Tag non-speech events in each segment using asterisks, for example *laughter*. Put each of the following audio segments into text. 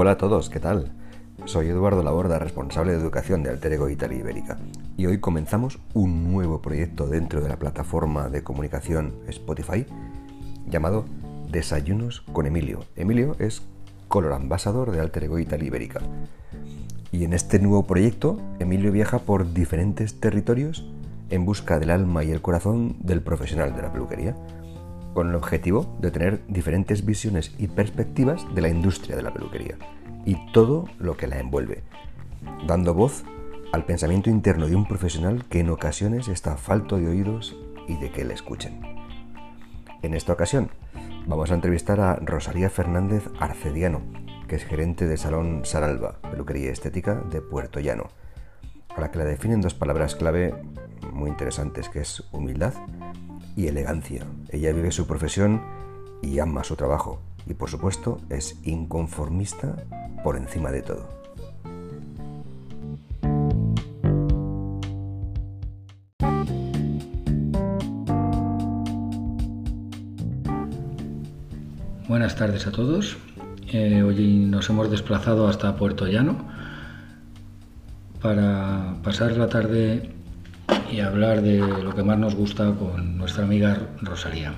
Hola a todos, ¿qué tal? Soy Eduardo Laborda, responsable de educación de Alter Ego Italia Ibérica, y hoy comenzamos un nuevo proyecto dentro de la plataforma de comunicación Spotify llamado Desayunos con Emilio. Emilio es color ambasador de Alter Ego Italia Ibérica. Y en este nuevo proyecto, Emilio viaja por diferentes territorios en busca del alma y el corazón del profesional de la peluquería, con el objetivo de tener diferentes visiones y perspectivas de la industria de la peluquería y todo lo que la envuelve, dando voz al pensamiento interno de un profesional que en ocasiones está falto de oídos y de que le escuchen. En esta ocasión vamos a entrevistar a Rosalía Fernández Arcediano, que es gerente del Salón Saralba, peluquería estética de Puerto Llano, a la que la definen dos palabras clave muy interesantes, que es humildad y elegancia. Ella vive su profesión y ama su trabajo, y por supuesto es inconformista por encima de todo. Buenas tardes a todos. Eh, hoy nos hemos desplazado hasta Puerto Llano para pasar la tarde y hablar de lo que más nos gusta con nuestra amiga Rosalía.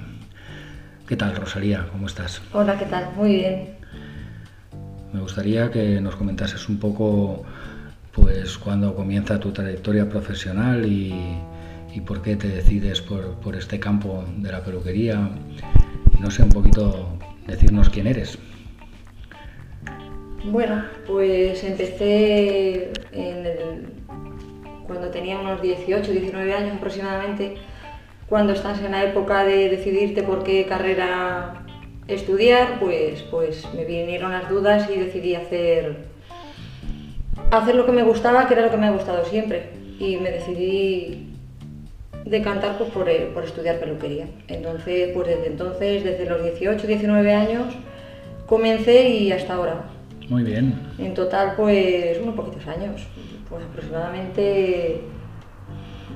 ¿Qué tal, Rosalía? ¿Cómo estás? Hola, ¿qué tal? Muy bien. Me gustaría que nos comentases un poco, pues, cuándo comienza tu trayectoria profesional y, y por qué te decides por, por, este campo de la peluquería. No sé, un poquito decirnos quién eres. Bueno, pues empecé en el, cuando tenía unos 18, 19 años aproximadamente, cuando estás en la época de decidirte por qué carrera estudiar, pues, pues me vinieron las dudas y decidí hacer, hacer lo que me gustaba, que era lo que me ha gustado siempre. Y me decidí decantar pues, por, por estudiar peluquería. Entonces, pues desde entonces, desde los 18, 19 años, comencé y hasta ahora. Muy bien. En total, pues unos poquitos años, pues aproximadamente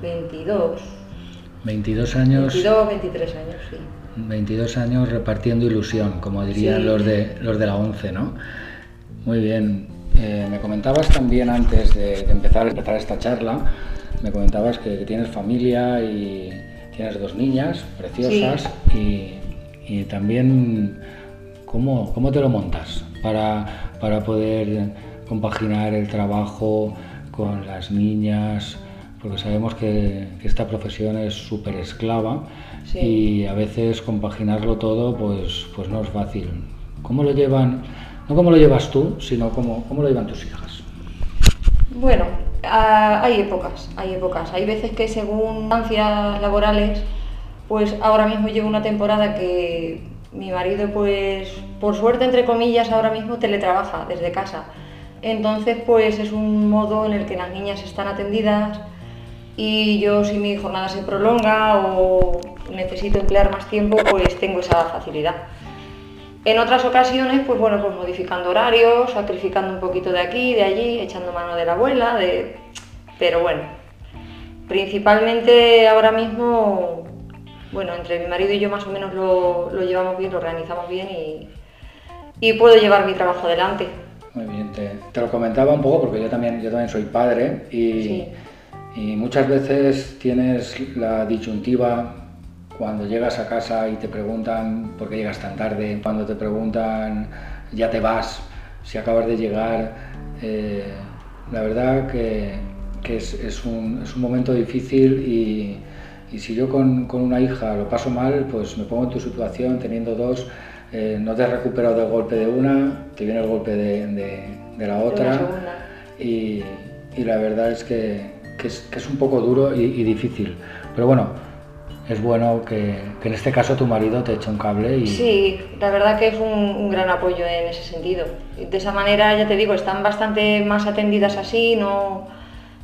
22. 22 años. 22, 23 años, sí. 22 años repartiendo ilusión, como dirían Sí. los, de, los de la 11, ¿no? Muy bien. Eh, me comentabas también antes de, de empezar, empezar esta charla, me comentabas que, que tienes familia y tienes dos niñas preciosas y, y también cómo, cómo te lo montas para, para poder compaginar el trabajo con las niñas, porque sabemos que, que esta profesión es súper esclava Sí. y a veces compaginarlo todo pues, pues no es fácil. ¿Cómo lo llevan, no cómo lo llevas tú, sino cómo, cómo lo llevan tus hijas? Bueno, hay épocas, hay épocas. Hay veces que según instancias laborales, pues ahora mismo llevo una temporada que mi marido, pues por suerte, entre comillas, ahora mismo teletrabaja desde casa. Entonces, pues es un modo en el que las niñas están atendidas y yo si mi jornada se prolonga o necesito emplear más tiempo, pues tengo esa facilidad. En otras ocasiones, pues bueno, pues modificando horarios, sacrificando un poquito de aquí, de allí, echando mano de la abuela, de... pero bueno, principalmente ahora mismo, bueno, entre mi marido y yo más o menos lo, lo llevamos bien, lo organizamos bien y, y puedo llevar mi trabajo adelante. Muy bien, te, te lo comentaba un poco porque yo también, yo también soy padre y, Sí. y muchas veces tienes la disyuntiva cuando llegas a casa y te preguntan por qué llegas tan tarde, cuando te preguntan ya te vas, si acabas de llegar. eh, la verdad que, que es, es un, es un momento difícil y, y si yo con, con una hija lo paso mal, pues me pongo en tu situación teniendo dos. Eh, no te has recuperado del golpe de una, te viene el golpe de, de- de la otra y, y la verdad es que, que es que es un poco duro y, y difícil. Pero bueno, es bueno que, que en este caso tu marido te eche un cable y Sí, la verdad que es un, un gran apoyo en ese sentido. De esa manera, ya te digo, están bastante más atendidas así, no,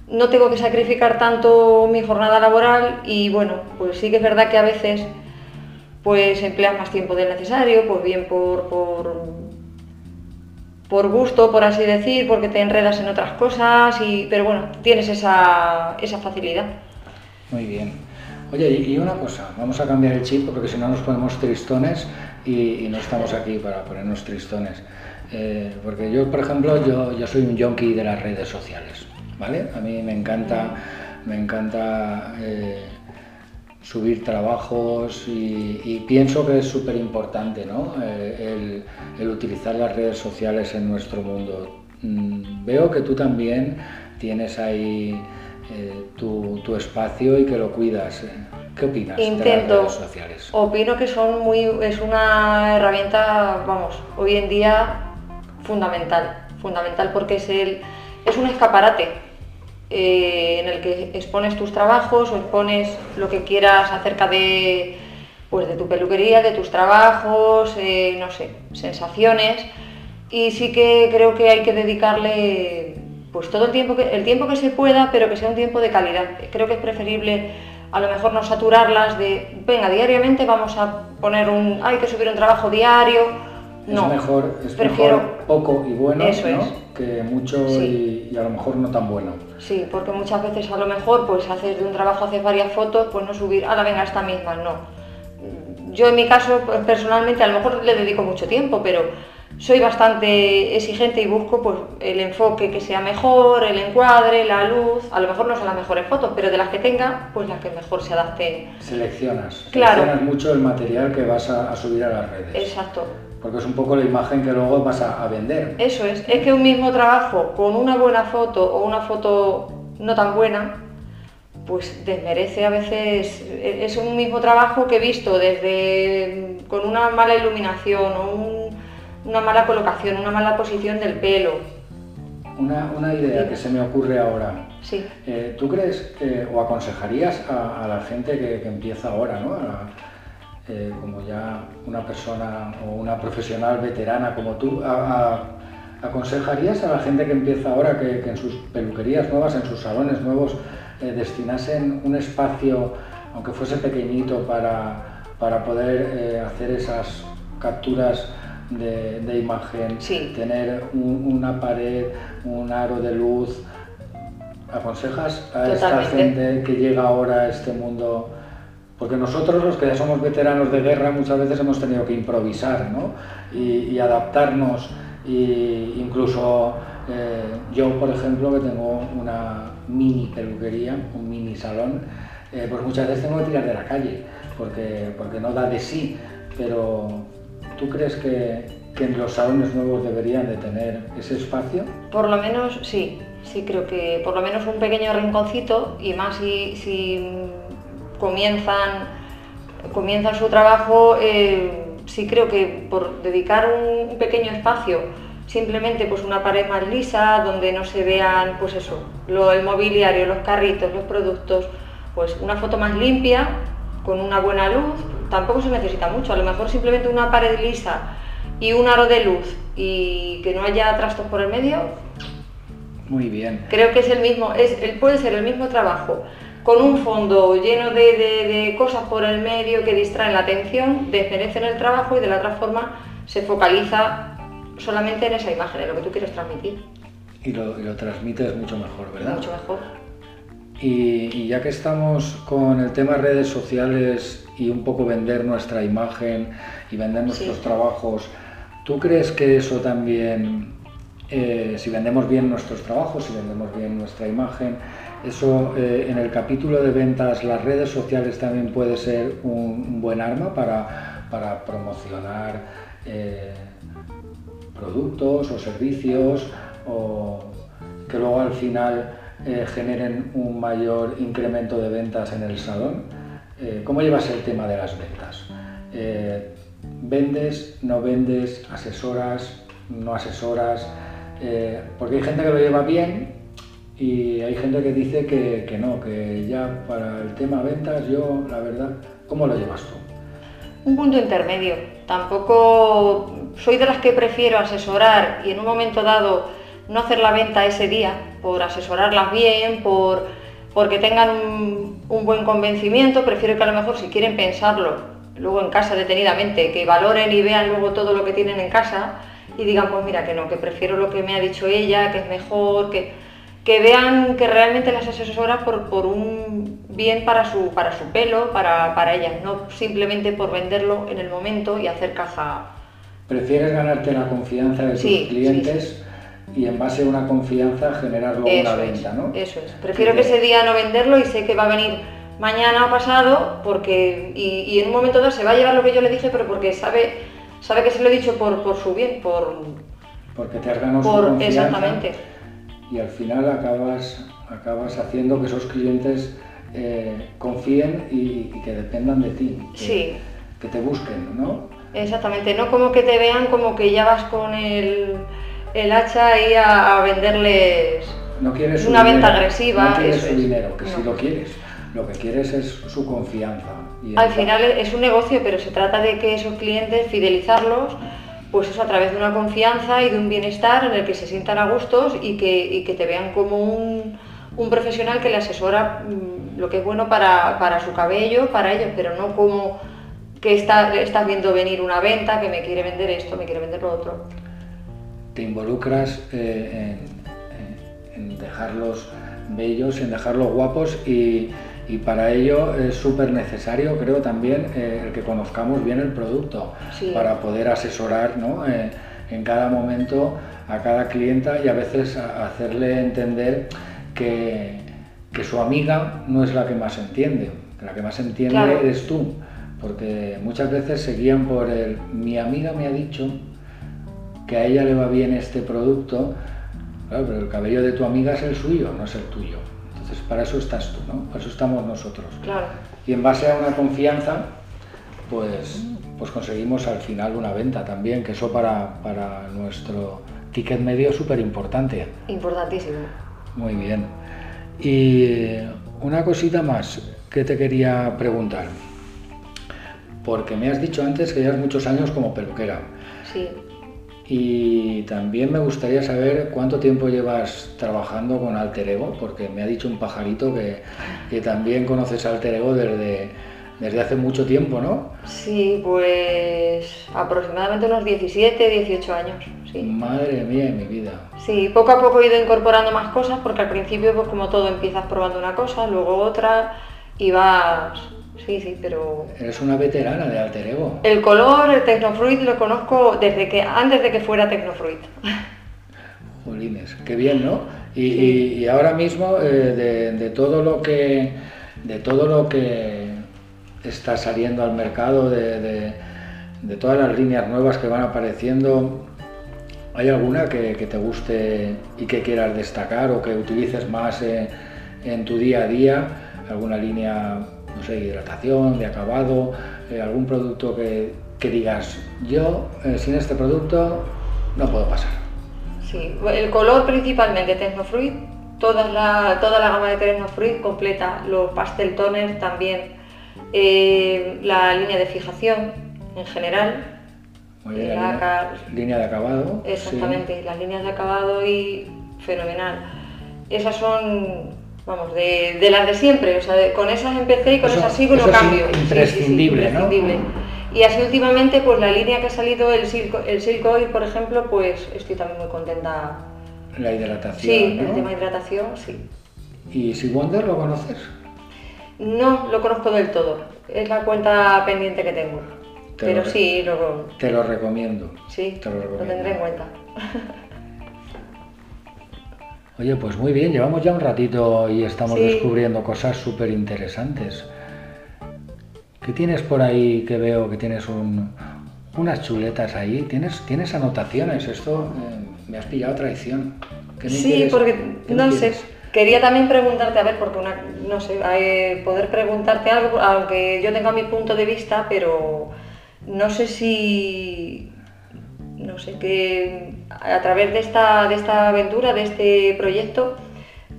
no tengo que sacrificar tanto mi jornada laboral y bueno, pues sí que es verdad que a veces pues empleas más tiempo del necesario, pues bien por, por, por gusto, por así decir, porque te enredas en otras cosas, y, pero bueno, tienes esa, esa facilidad. muy bien. Oye, y una cosa, vamos a cambiar el chip porque si no nos ponemos tristones y, no estamos aquí para ponernos tristones. Eh, porque yo, por ejemplo, yo, yo soy un junkie de las redes sociales, ¿vale? A mí me encanta, me encanta eh, subir trabajos y, pienso que es súper importante, ¿no? Eh, el, utilizar las redes sociales en nuestro mundo. Mm, veo que tú también tienes ahí tu, tu, espacio y que lo cuidas. ¿Qué opinas Intento. de las redes sociales? Opino que son muy, es una herramienta, vamos, hoy en día fundamental, fundamental porque es, el, es un escaparate eh, en el que expones tus trabajos o expones lo que quieras acerca de, pues, de tu peluquería, de tus trabajos, eh, no sé, sensaciones. Y sí que creo que hay que dedicarle pues todo el tiempo que, el tiempo que se pueda, pero que sea un tiempo de calidad. Creo que es preferible a lo mejor no saturarlas de, venga, diariamente vamos a poner un, hay que subir un trabajo diario, es mejor, es prefiero poco y bueno que mucho y, a lo mejor no tan bueno. Sí, porque muchas veces a lo mejor pues haces de un trabajo, haces varias fotos, pues no subir, a la venga esta misma, no. Yo en mi caso pues, personalmente a lo mejor le dedico mucho tiempo, pero soy bastante exigente y busco pues, el enfoque que sea mejor, el encuadre, la luz, a lo mejor no son las mejores fotos, pero de las que tenga, pues las que mejor se adapte. Seleccionas, claro. seleccionas mucho el material que vas a subir a las redes. Exacto porque es un poco la imagen que luego vas a, vender. Eso es, es que un mismo trabajo con una buena foto o una foto no tan buena, pues desmerece a veces, es un mismo trabajo que he visto desde con una mala iluminación o una mala colocación, una mala posición del pelo. Una, idea que se me ocurre ahora. Sí. Eh, ¿Tú crees o aconsejarías a, la gente que, empieza ahora, ¿no? Eh, como ya una persona o una profesional veterana como tú, ¿aconsejarías a la gente que empieza ahora que, en sus peluquerías nuevas, en sus salones nuevos, eh, destinasen un espacio, aunque fuese pequeñito, para, para poder eh, hacer esas capturas de, imagen, tener una pared, un aro de luz? ¿Aconsejas a esta gente que llega ahora a este mundo? Porque nosotros los que ya somos veteranos de guerra muchas veces hemos tenido que improvisar ¿no? y, adaptarnos. Y incluso eh, yo, por ejemplo, que tengo una mini peluquería, un mini salón, eh, pues muchas veces tengo que tirar de la calle porque, porque no da de sí. Pero ¿tú crees que, los salones nuevos deberían de tener ese espacio? Por lo menos sí, sí creo que por lo menos un pequeño rinconcito y más si, si comienzan, comienzan su trabajo, eh, sí creo que por dedicar un, pequeño espacio, simplemente pues una pared más lisa, donde no se vean pues eso, lo, el mobiliario, los carritos, los productos, pues una foto más limpia, con una buena luz, tampoco se necesita mucho, a lo mejor simplemente una pared lisa y un aro de luz y que no haya trastos por el medio. Muy bien. Creo que es el mismo, es, puede ser el mismo trabajo con un fondo lleno de, cosas por el medio que distraen la atención, desmerecen el trabajo y de la otra forma se focaliza solamente en esa imagen, en lo que tú quieres transmitir. Y lo, y lo transmites mucho mejor, ¿verdad? Mucho mejor. Y, ya que estamos con el tema redes sociales y un poco vender nuestra imagen y vender nuestros trabajos, ¿tú crees que eso también, eh, si vendemos bien nuestros trabajos, si vendemos bien nuestra imagen, eso eh, en el capítulo de ventas, las redes sociales también puede ser un, buen arma para, promocionar eh, productos o servicios o que luego al final generen un mayor incremento de ventas en el salón. ¿Cómo llevas el tema de las ventas? ¿Vendes, no vendes, asesoras, no asesoras? Porque hay gente que lo lleva bien y hay gente que dice que, no, que ya para el tema ventas yo, la verdad, ¿cómo lo llevas tú? Un punto intermedio. Tampoco soy de las que prefiero asesorar y en un momento dado no hacer la venta ese día, por asesorarlas bien, por, porque tengan un buen convencimiento, prefiero que a lo mejor si quieren pensarlo luego en casa detenidamente, que valoren y vean luego todo lo que tienen en casa y digan, pues mira que no, que prefiero lo que me ha dicho ella, que es mejor, que que vean que realmente las asesora por, por un bien para su, para su pelo, para, para ellas, no simplemente por venderlo en el momento y hacer caja. Prefieres ganarte la confianza de tus clientes y en base a una confianza generar luego una venta, ¿no? Eso es. Prefiero que ese día no venderlo y sé que va a venir mañana o pasado porque y, en un momento dado se va a llevar lo que yo le dije, pero porque sabe sabe que se lo he dicho por, por su bien, por porque te has ganado su confianza. Exactamente. Y al final acabas acabas haciendo que esos clientes eh, confíen y, que dependan de ti. Que, sí. Que te busquen, ¿no? Exactamente, no como que te vean como que ya vas con el el hacha ahí a, venderles no quieres una venta agresiva. No quieres su dinero, que si lo quieres. Lo que quieres es su confianza. Al final es un negocio, pero se trata de que esos clientes, fidelizarlos, pues eso a través de una confianza y de un bienestar en el que se sientan a gustos y que, que te vean como un, un, profesional que le asesora mm, lo que es bueno para, para, su cabello, para ellos, pero no como que está, estás viendo venir una venta, que me quiere vender esto, me quiere vender lo otro te involucras eh, en, dejarlos bellos, en dejarlos guapos y, para ello es súper necesario, creo también, eh, el que conozcamos bien el producto para poder asesorar eh, en cada momento a cada clienta y a veces hacerle entender que, su amiga no es la que más entiende, la que más entiende eres tú, porque muchas veces se guían por el mi amiga me ha dicho que a ella le va bien este producto, claro, pero el cabello de tu amiga es el suyo, no es el tuyo. Entonces, para eso estás tú, ¿no? Para eso estamos nosotros. Claro. Y en base a una confianza, pues, pues conseguimos al final una venta también, que eso para, para nuestro ticket medio es súper importante. Importantísimo. Muy bien. Y una cosita más que te quería preguntar. Porque me has dicho antes que llevas muchos años como peluquera. Sí. Y también me gustaría saber cuánto tiempo llevas trabajando con Alter Ego, porque me ha dicho un pajarito que, que también conoces Alter Ego desde, desde hace mucho tiempo, ¿no? Sí, pues aproximadamente unos 17, 18 años. Sí. Madre mía mi vida. Sí, poco a poco he ido incorporando más cosas porque al principio, pues como todo, empiezas probando una cosa, luego otra y vas Sí, sí, pero... Eres una veterana de Alter Ego. El color, el Tecnofruit, lo conozco desde que antes de que fuera Tecnofruit. Jolines, qué bien, ¿no? Y, ahora mismo, eh, de, todo lo que, de todo lo que está saliendo al mercado, de, todas las líneas nuevas que van apareciendo, ¿hay alguna que, te guste y que quieras destacar o que utilices más en tu día a día? ¿Alguna línea no sé, hidratación, de acabado, eh, algún producto que, digas, yo eh, sin este producto no puedo pasar. Sí, el color principalmente Tecnofruit, toda la, toda la gama de Tecnofruit completa, los pastel toner también, eh, la línea de fijación en general. la línea, de acabado. Exactamente, las líneas de acabado y fenomenal. Esas son vamos, de, de, las de siempre, o sea, con esas empecé y con esas sigo no cambio. imprescindible, ¿no? Y así últimamente, pues la línea que ha salido, el Silk, el Silk Oil, por ejemplo, pues estoy también muy contenta. La hidratación, Sí, el tema de hidratación, sí. ¿Y si Wonder lo conoces? No, lo conozco del todo. Es la cuenta pendiente que tengo. Pero sí, lo... Te lo recomiendo. Sí, te lo, recomiendo. lo tendré en cuenta. *laughs* Oye, pues muy bien, llevamos ya un ratito y estamos descubriendo cosas súper interesantes. ¿Qué tienes por ahí que veo que tienes unas chuletas ahí? ¿Tienes, tienes anotaciones? Esto eh, me has pillado traición. sí, porque no sé. Quería también preguntarte, a ver, porque una, no sé, eh, poder preguntarte algo, aunque yo tenga mi punto de vista, pero no sé si no sé, que a través de esta, de esta aventura, de este proyecto,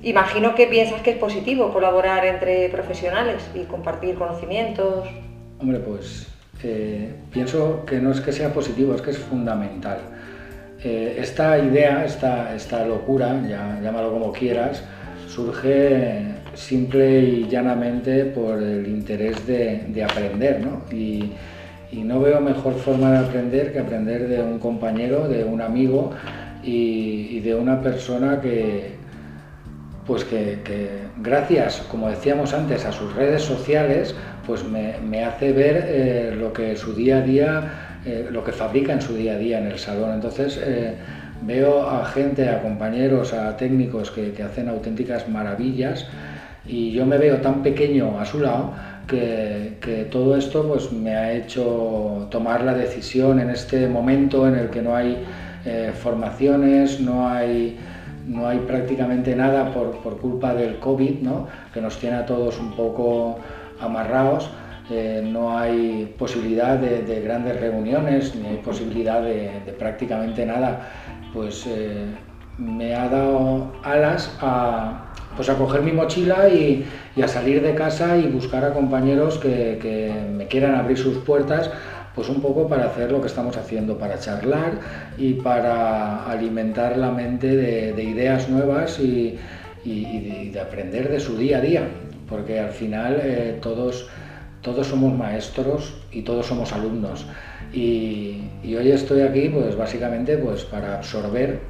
imagino que piensas que es positivo colaborar entre profesionales y compartir conocimientos. Hombre, pues eh, pienso que no es que sea positivo, es que es fundamental. Eh, esta idea, esta, esta locura, ya, llámalo como quieras, surge simple y llanamente por el interés de, de aprender, ¿no? Y no veo mejor forma de aprender que aprender de un compañero, de un amigo y, de una persona que, pues que, gracias, como decíamos antes, a sus redes sociales, pues me, hace ver eh, lo que su día a día, eh, lo que fabrica en su día a día en el salón. Entonces eh, veo a gente, a compañeros, a técnicos que, hacen auténticas maravillas y yo me veo tan pequeño a su lado que, todo esto pues me ha hecho tomar la decisión en este momento en el que no hay formaciones, no hay no hay prácticamente nada por, culpa del COVID, ¿no? que nos tiene a todos un poco amarrados. Eh, no hay posibilidad de, grandes reuniones, ni hay posibilidad de, prácticamente nada. Pues eh, me ha dado alas a, pues a coger mi mochila y, a salir de casa y buscar a compañeros que, que me quieran abrir sus puertas pues un poco para hacer lo que estamos haciendo, para charlar y para alimentar la mente de, ideas nuevas y, de, aprender de su día a día, porque al final eh, todos, todos somos maestros y todos somos alumnos. Y, hoy estoy aquí pues básicamente pues para absorber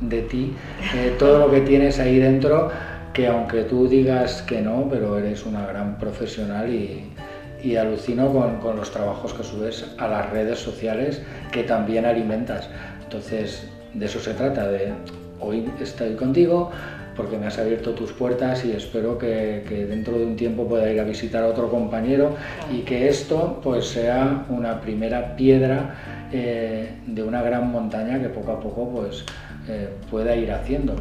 de ti eh, todo lo que tienes ahí dentro, que aunque tú digas que no, pero eres una gran profesional y, alucino con, los trabajos que subes a las redes sociales que también alimentas. Entonces, de eso se trata, de hoy estoy contigo porque me has abierto tus puertas y espero que, dentro de un tiempo pueda ir a visitar a otro compañero y que esto pues sea una primera piedra eh, de una gran montaña que poco a poco pues eh, pueda ir haciendo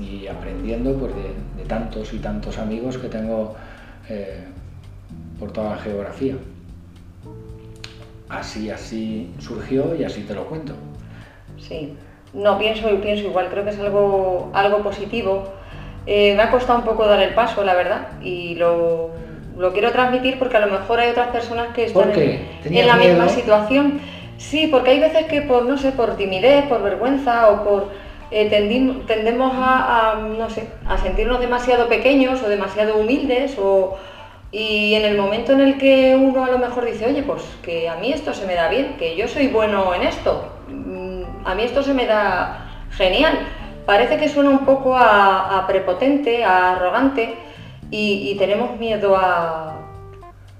y aprendiendo pues de, tantos y tantos amigos que tengo eh, por toda la geografía. Así, así surgió y así te lo cuento. Sí, no pienso y pienso igual, creo que es algo, algo positivo. Eh, me ha costado un poco dar el paso, la verdad, y lo, quiero transmitir porque a lo mejor hay otras personas que están en, la misma situación. Sí, porque hay veces que por, no sé, por timidez, por vergüenza o por... Eh, tendemos a, no sé, a sentirnos demasiado pequeños o demasiado humildes o, y en el momento en el que uno a lo mejor dice, oye, pues que a mí esto se me da bien, que yo soy bueno en esto, mm, a mí esto se me da genial, parece que suena un poco a, prepotente, a arrogante y, tenemos miedo a,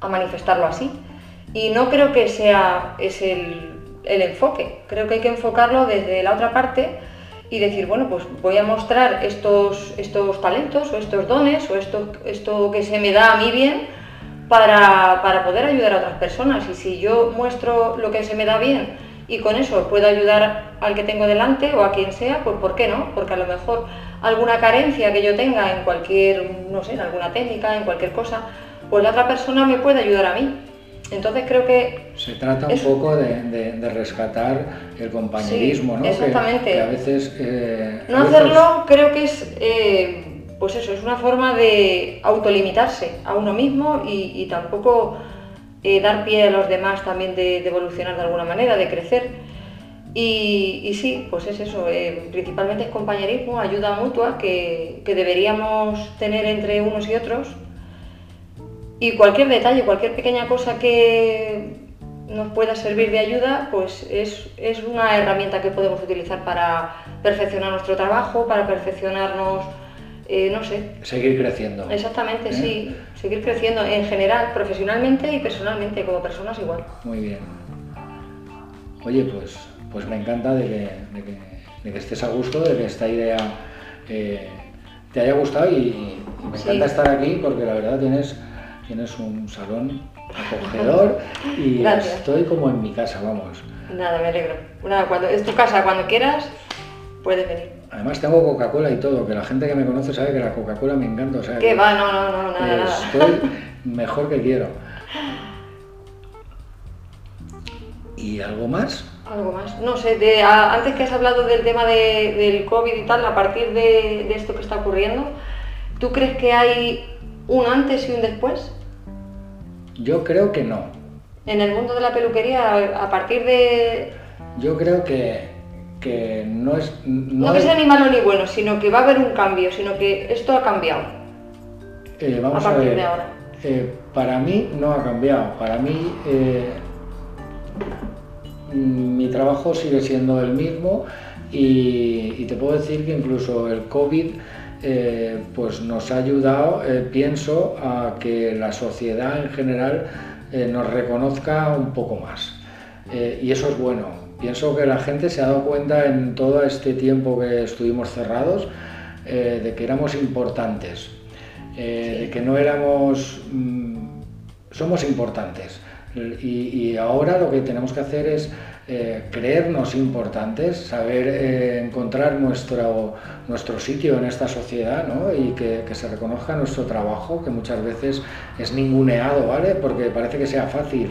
manifestarlo así. Y no creo que sea el, el enfoque, creo que hay que enfocarlo desde la otra parte y decir, bueno, pues voy a mostrar estos, estos talentos o estos dones o esto, esto que se me da a mí bien para, poder ayudar a otras personas. Y si yo muestro lo que se me da bien y con eso puedo ayudar al que tengo delante o a quien sea, pues ¿por qué no? Porque a lo mejor alguna carencia que yo tenga en cualquier, no sé, en alguna técnica, en cualquier cosa, pues la otra persona me puede ayudar a mí. Entonces creo que... Se trata un poco de, rescatar el compañerismo, ¿no? Exactamente. a veces... Eh, no hacerlo creo que es... Eh, pues eso, es una forma de autolimitarse a uno mismo y, tampoco eh, dar pie a los demás también de, evolucionar de alguna manera, de crecer. Y, sí, pues es eso, principalmente es compañerismo, ayuda mutua que deberíamos tener entre unos y otros y cualquier detalle, cualquier pequeña cosa que nos pueda servir de ayuda, pues es, una herramienta que podemos utilizar para perfeccionar nuestro trabajo, para perfeccionarnos, eh, no sé. Seguir creciendo. Exactamente, ¿Eh? sí. Seguir creciendo en general, profesionalmente y personalmente, como personas igual. Muy bien. Oye, pues, pues me encanta de que, estés a gusto, de que esta idea eh, te haya gustado y, me encanta estar aquí porque la verdad tienes tienes un salón acogedor y *laughs* estoy como en mi casa, vamos. Nada, me alegro. cuando, es tu casa, cuando quieras, puedes venir. Además tengo Coca-Cola y todo, que la gente que me conoce sabe que la Coca-Cola me encanta. O sea, que va, no, no, no, nada, nada. Estoy mejor que quiero. ¿Y algo más? Algo más. No sé, de, antes que has hablado del tema de, del COVID y tal, a partir de, de esto que está ocurriendo, ¿tú crees que hay un antes y un después? Yo creo que no. En el mundo de la peluquería, a partir de... Yo creo que, que no es... No, que sea ni malo ni bueno, sino que va a haber un cambio, sino que esto ha cambiado. Eh, vamos a, partir de ahora. Eh, para mí no ha cambiado. Para mí eh, mi trabajo sigue siendo el mismo y, y, te puedo decir que incluso el COVID eh, pues nos ha ayudado, eh, pienso, a que la sociedad en general eh, nos reconozca un poco más. y eso es bueno. Pienso que la gente se ha dado cuenta en todo este tiempo que estuvimos cerrados de que éramos importantes, de que no éramos... Mm, somos importantes. y ahora lo que tenemos que hacer es eh, creernos importantes, saber eh, encontrar nuestro, nuestro sitio en esta sociedad y que, se reconozca nuestro trabajo, que muchas veces es ninguneado, ¿vale? Porque parece que sea fácil.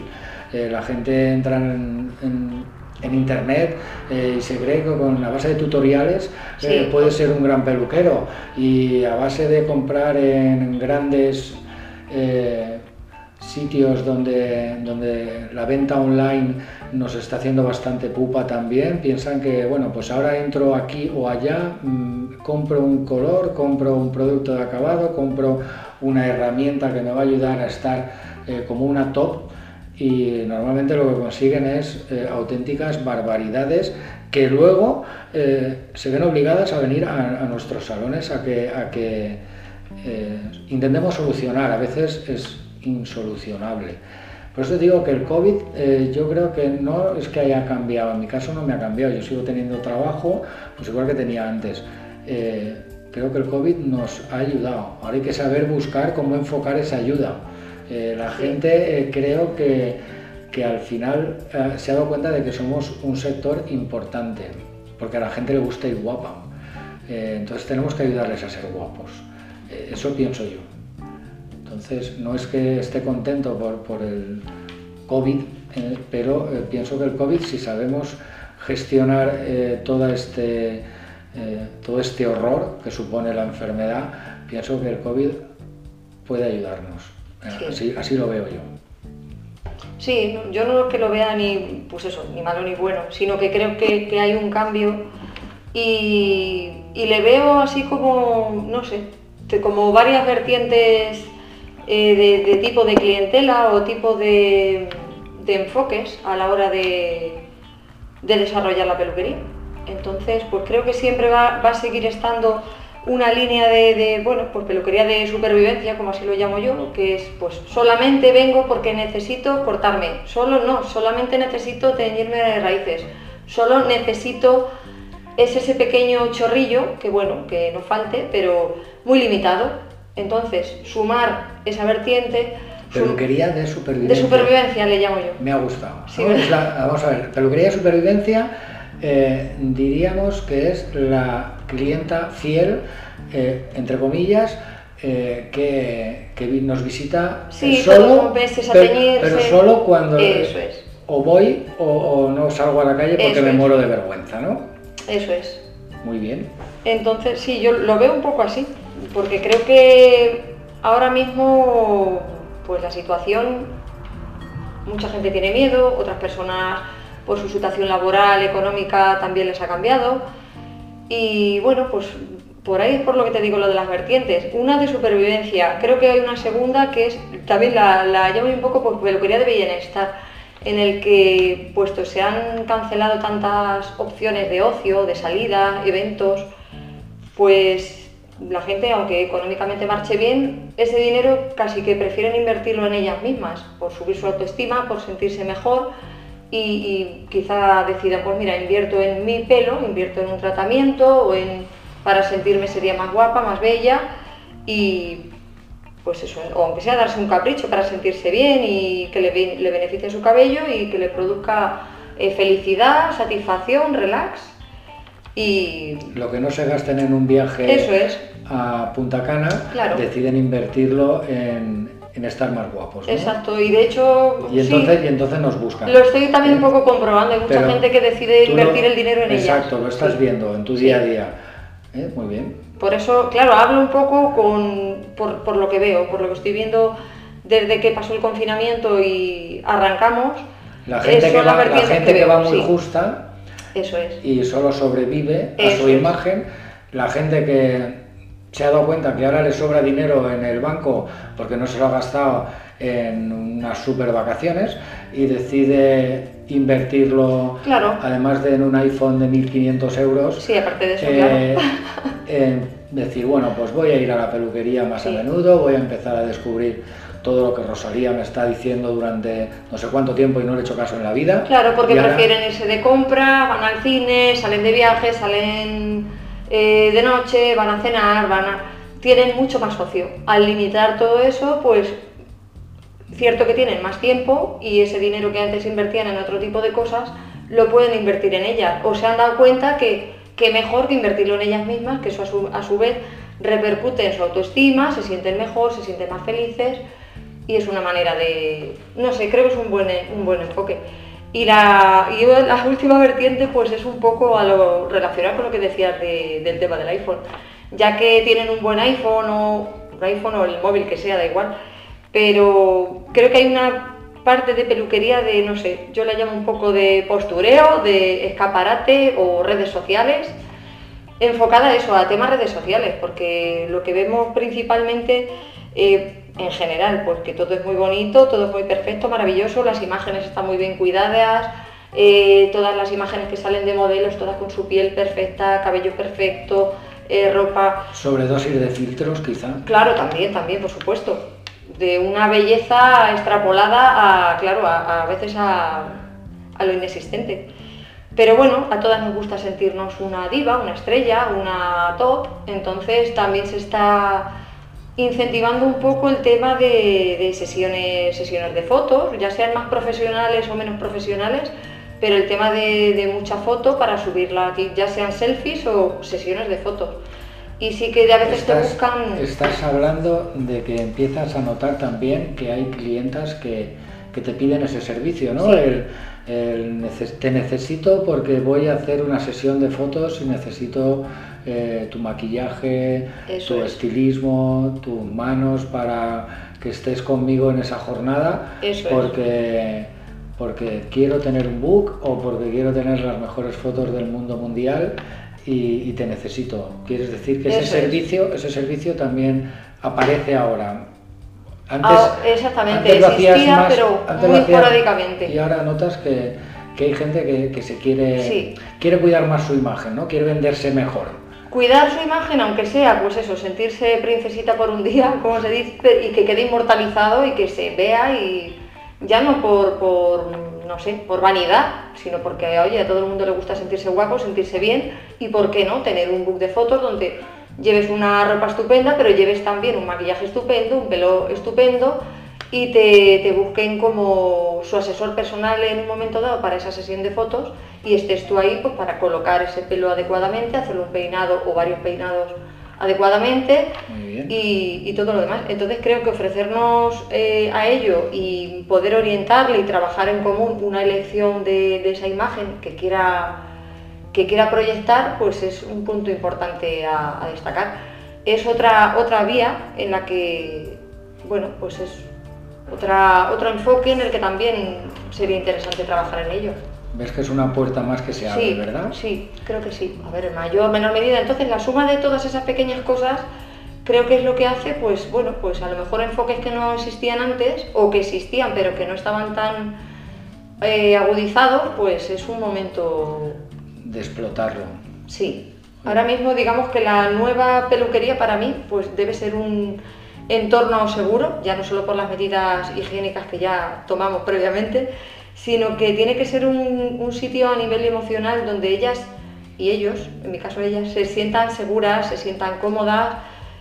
Eh, la gente entra en, internet y se cree que con la base de tutoriales puede ser un gran peluquero y a base de comprar en grandes sitios donde, donde la venta online nos está haciendo bastante pupa también, piensan que, bueno, pues ahora entro aquí o allá, mm, compro un color, compro un producto de acabado, compro una herramienta que me va a ayudar a estar eh, como una top. Y normalmente lo que consiguen es eh, auténticas barbaridades que luego eh, se ven obligadas a venir a, a, nuestros salones a que, a que intentemos solucionar, a veces es insolucionable. Por eso digo que el COVID eh, yo creo que no es que haya cambiado, en mi caso no me ha cambiado, yo sigo teniendo trabajo, pues igual que tenía antes. Eh, creo que el COVID nos ha ayudado, ahora hay que saber buscar cómo enfocar esa ayuda. Eh, la gente creo que, que, al final se ha dado cuenta de que somos un sector importante, porque a la gente le gusta ir guapa. entonces tenemos que ayudarles a ser guapos. eso pienso yo. Entonces, no es que esté contento por, el COVID, eh, pero eh, pienso que el COVID, si sabemos gestionar eh, todo, este, todo este horror que supone la enfermedad, pienso que el COVID puede ayudarnos. Así, lo veo yo. Sí, yo no es que lo vea ni, pues eso, ni malo ni bueno, sino que creo que, hay un cambio y, y, le veo así como, no sé, como varias vertientes eh, de, tipo de clientela o tipo de, enfoques a la hora de, desarrollar la peluquería. Entonces, pues creo que siempre va, a seguir estando una línea de, bueno, pues peluquería de supervivencia, como así lo llamo yo, que es pues solamente vengo porque necesito cortarme, solo no, solamente necesito teñirme de raíces, solo necesito es ese pequeño chorrillo, que bueno, que no falte, pero muy limitado, entonces, sumar esa vertiente... Peluquería de supervivencia. De supervivencia le llamo yo. Me ha gustado. vamos a ver, peluquería de supervivencia eh, diríamos que es la clienta fiel, eh, entre comillas, eh, que, nos visita sí, solo, veces a pero, pero, solo cuando o voy o, no salgo a la calle porque me muero de vergüenza, ¿no? Eso es. Muy bien. Entonces, sí, yo lo veo un poco así porque creo que ahora mismo pues la situación, mucha gente tiene miedo, otras personas por su situación laboral, económica también les ha cambiado y bueno, pues por ahí es por lo que te digo lo de las vertientes. Una de supervivencia, creo que hay una segunda que es, también la, la llamo un poco por peluquería de bienestar, en el que puesto se han cancelado tantas opciones de ocio, de salida, eventos, pues la gente, aunque económicamente marche bien, ese dinero casi que prefieren invertirlo en ellas mismas, por subir su autoestima, por sentirse mejor y, quizá decidan, pues mira, invierto en mi pelo, invierto en un tratamiento o en, para sentirme sería más guapa, más bella y pues eso, o aunque sea darse un capricho para sentirse bien y que le, le beneficie su cabello y que le produzca eh, felicidad, satisfacción, relax y... Lo que no se gasten en un viaje a Punta Cana, deciden invertirlo en, estar más guapos. Exacto, y de hecho... Y entonces, y entonces nos buscan. Lo estoy también un poco comprobando, hay mucha gente que decide invertir el dinero en exacto, Exacto, lo estás viendo en tu día a día. ¿Eh? Muy bien. Por eso, claro, hablo un poco con, por, lo que veo, por lo que estoy viendo desde que pasó el confinamiento y arrancamos. La gente, que va, la gente que, va muy justa eso es. Y solo sobrevive a su imagen. La gente que se ha dado cuenta que ahora le sobra dinero en el banco porque no se lo ha gastado en unas super vacaciones y decide invertirlo, claro. además de en un iPhone de 1.500 euros, sí, aparte de eso, eh, en decir, bueno, pues voy a ir a la peluquería más a menudo, voy a empezar a descubrir todo lo que Rosalía me está diciendo durante no sé cuánto tiempo y no le he hecho caso en la vida. Claro, porque prefieren irse de compra, van al cine, salen de viaje, salen eh, de noche, van a cenar, van a... tienen mucho más ocio. Al limitar todo eso, pues cierto que tienen más tiempo y ese dinero que antes invertían en otro tipo de cosas, lo pueden invertir en ellas. O se han dado cuenta que, que mejor que invertirlo en ellas mismas, que eso a su, a su vez repercute en su autoestima, se sienten mejor, se sienten más felices y es una manera de, no sé, creo que es un buen, un buen enfoque. Y la, y la última vertiente pues es un poco a lo relacionado con lo que decías del tema del iPhone, ya que tienen un buen iPhone o un iPhone o el móvil que sea, da igual, pero creo que hay una parte de peluquería de, no sé, yo la llamo un poco de postureo, de escaparate o redes sociales, enfocada a eso, a temas redes sociales, porque lo que vemos principalmente... Eh, en general, pues que todo es muy bonito, todo es muy perfecto, maravilloso, las imágenes están muy bien cuidadas, eh, todas las imágenes que salen de modelos, todas con su piel perfecta, cabello perfecto, eh, ropa... Sobredosis de filtros quizá. Claro, también, también, por supuesto. De una belleza extrapolada a, claro, a, veces a, a lo inexistente. Pero bueno, a todas nos gusta sentirnos una diva, una estrella, una top, entonces también se está incentivando un poco el tema de, sesiones, sesiones de fotos, ya sean más profesionales o menos profesionales, pero el tema de, mucha foto para subirla, ya sean selfies o sesiones de fotos. Y sí que a veces te buscan... Estás hablando de que empiezas a notar también que hay clientas que, te piden ese servicio, ¿no? te necesito porque voy a hacer una sesión de fotos y necesito eh, tu maquillaje, tu estilismo, tus manos para que estés conmigo en esa jornada, porque, porque quiero tener un book o porque quiero tener las mejores fotos del mundo mundial y, te necesito. Quieres decir que ese servicio, ese servicio también aparece ahora. Antes, ah, exactamente, existía, pero muy esporádicamente. Y ahora notas que, que hay gente que, que se quiere, quiere cuidar más su imagen, ¿no? Quiere venderse mejor cuidar su imagen, aunque sea, pues eso, sentirse princesita por un día, *laughs* como se dice, y que quede inmortalizado y que se vea y ya no por, por no sé, por vanidad, sino porque, oye, a todo el mundo le gusta sentirse guapo, sentirse bien y, ¿por qué no?, tener un book de fotos donde lleves una ropa estupenda, pero lleves también un maquillaje estupendo, un pelo estupendo y te, busquen como su asesor personal en un momento dado para esa sesión de fotos y estés tú ahí pues, para colocar ese pelo adecuadamente, hacer un peinado o varios peinados adecuadamente y, todo lo demás. Entonces creo que ofrecernos eh, a ello y poder orientarle y trabajar en común una elección de, esa imagen que quiera, que quiera proyectar, pues es un punto importante a, a destacar. Es otra, otra vía en la que, bueno, pues es otra, otro enfoque en el que también sería interesante trabajar en ello. Ves que es una puerta más que se abre, ¿verdad? Sí, creo que sí. A ver, en mayor o menor medida. Entonces, la suma de todas esas pequeñas cosas creo que es lo que hace, pues bueno, pues a lo mejor enfoques que no existían antes o que existían pero que no estaban tan eh, agudizados, pues es un momento... De explotarlo. Sí. Ahora mismo digamos que la nueva peluquería para mí pues debe ser un entorno seguro, ya no solo por las medidas higiénicas que ya tomamos previamente, sino que tiene que ser un, sitio a nivel emocional donde ellas y ellos, en mi caso ellas, se sientan seguras, se sientan cómodas,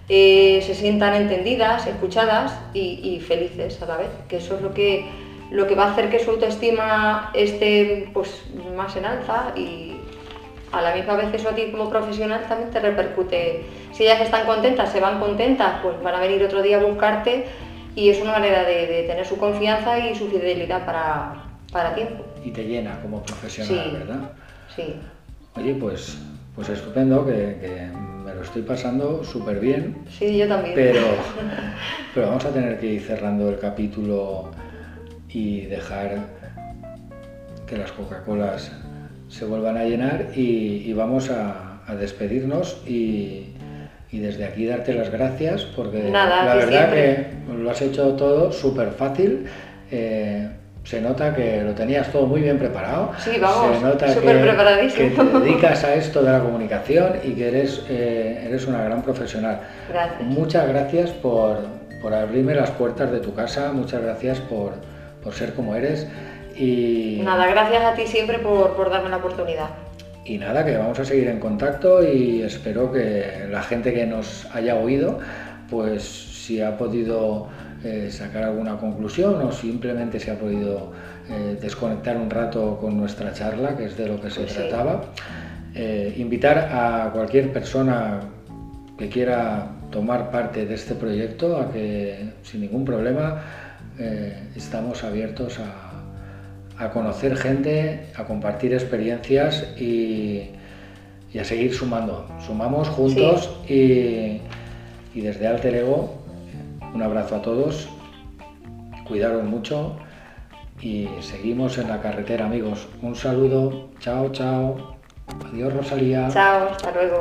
eh, se sientan entendidas, escuchadas y, felices a la vez, que eso es lo que, lo que va a hacer que su autoestima esté pues, más en alza y, a la misma vez eso a ti como profesional también te repercute. Si ellas están contentas, se van contentas, pues van a venir otro día a buscarte y es una manera de, tener su confianza y su fidelidad para, para tiempo. Y te llena como profesional, ¿verdad? Sí. Oye, pues, pues estupendo, que, me lo estoy pasando súper bien. Sí, yo también. Pero, *laughs* pero vamos a tener que ir cerrando el capítulo y dejar que las Coca-Colas se vuelvan a llenar y, vamos a, despedirnos y, desde aquí darte las gracias porque la verdad que lo has hecho todo súper fácil. Eh, se nota que lo tenías todo muy bien preparado. Sí, vamos, se nota súper que, preparadísimo. que te dedicas a esto de la comunicación y que eres, eh, eres una gran profesional. Gracias. Muchas gracias por, por abrirme las puertas de tu casa, muchas gracias por, por ser como eres y, Nada, gracias a ti siempre por, por darme la oportunidad. y nada, que vamos a seguir en contacto y espero que la gente que nos haya oído, pues si ha podido eh, sacar alguna conclusión o simplemente se ha podido eh, desconectar un rato con nuestra charla, que es de lo que se Pues sí. trataba, eh, invitar a cualquier persona que quiera tomar parte de este proyecto a que sin ningún problema estamos abiertos a, a conocer gente, a compartir experiencias y, y a seguir sumando. Sumamos juntos y, y desde Alter Ego un abrazo a todos, cuidaros mucho y seguimos en la carretera amigos. Un saludo, chao, chao. Adiós Rosalía. Chao, hasta luego.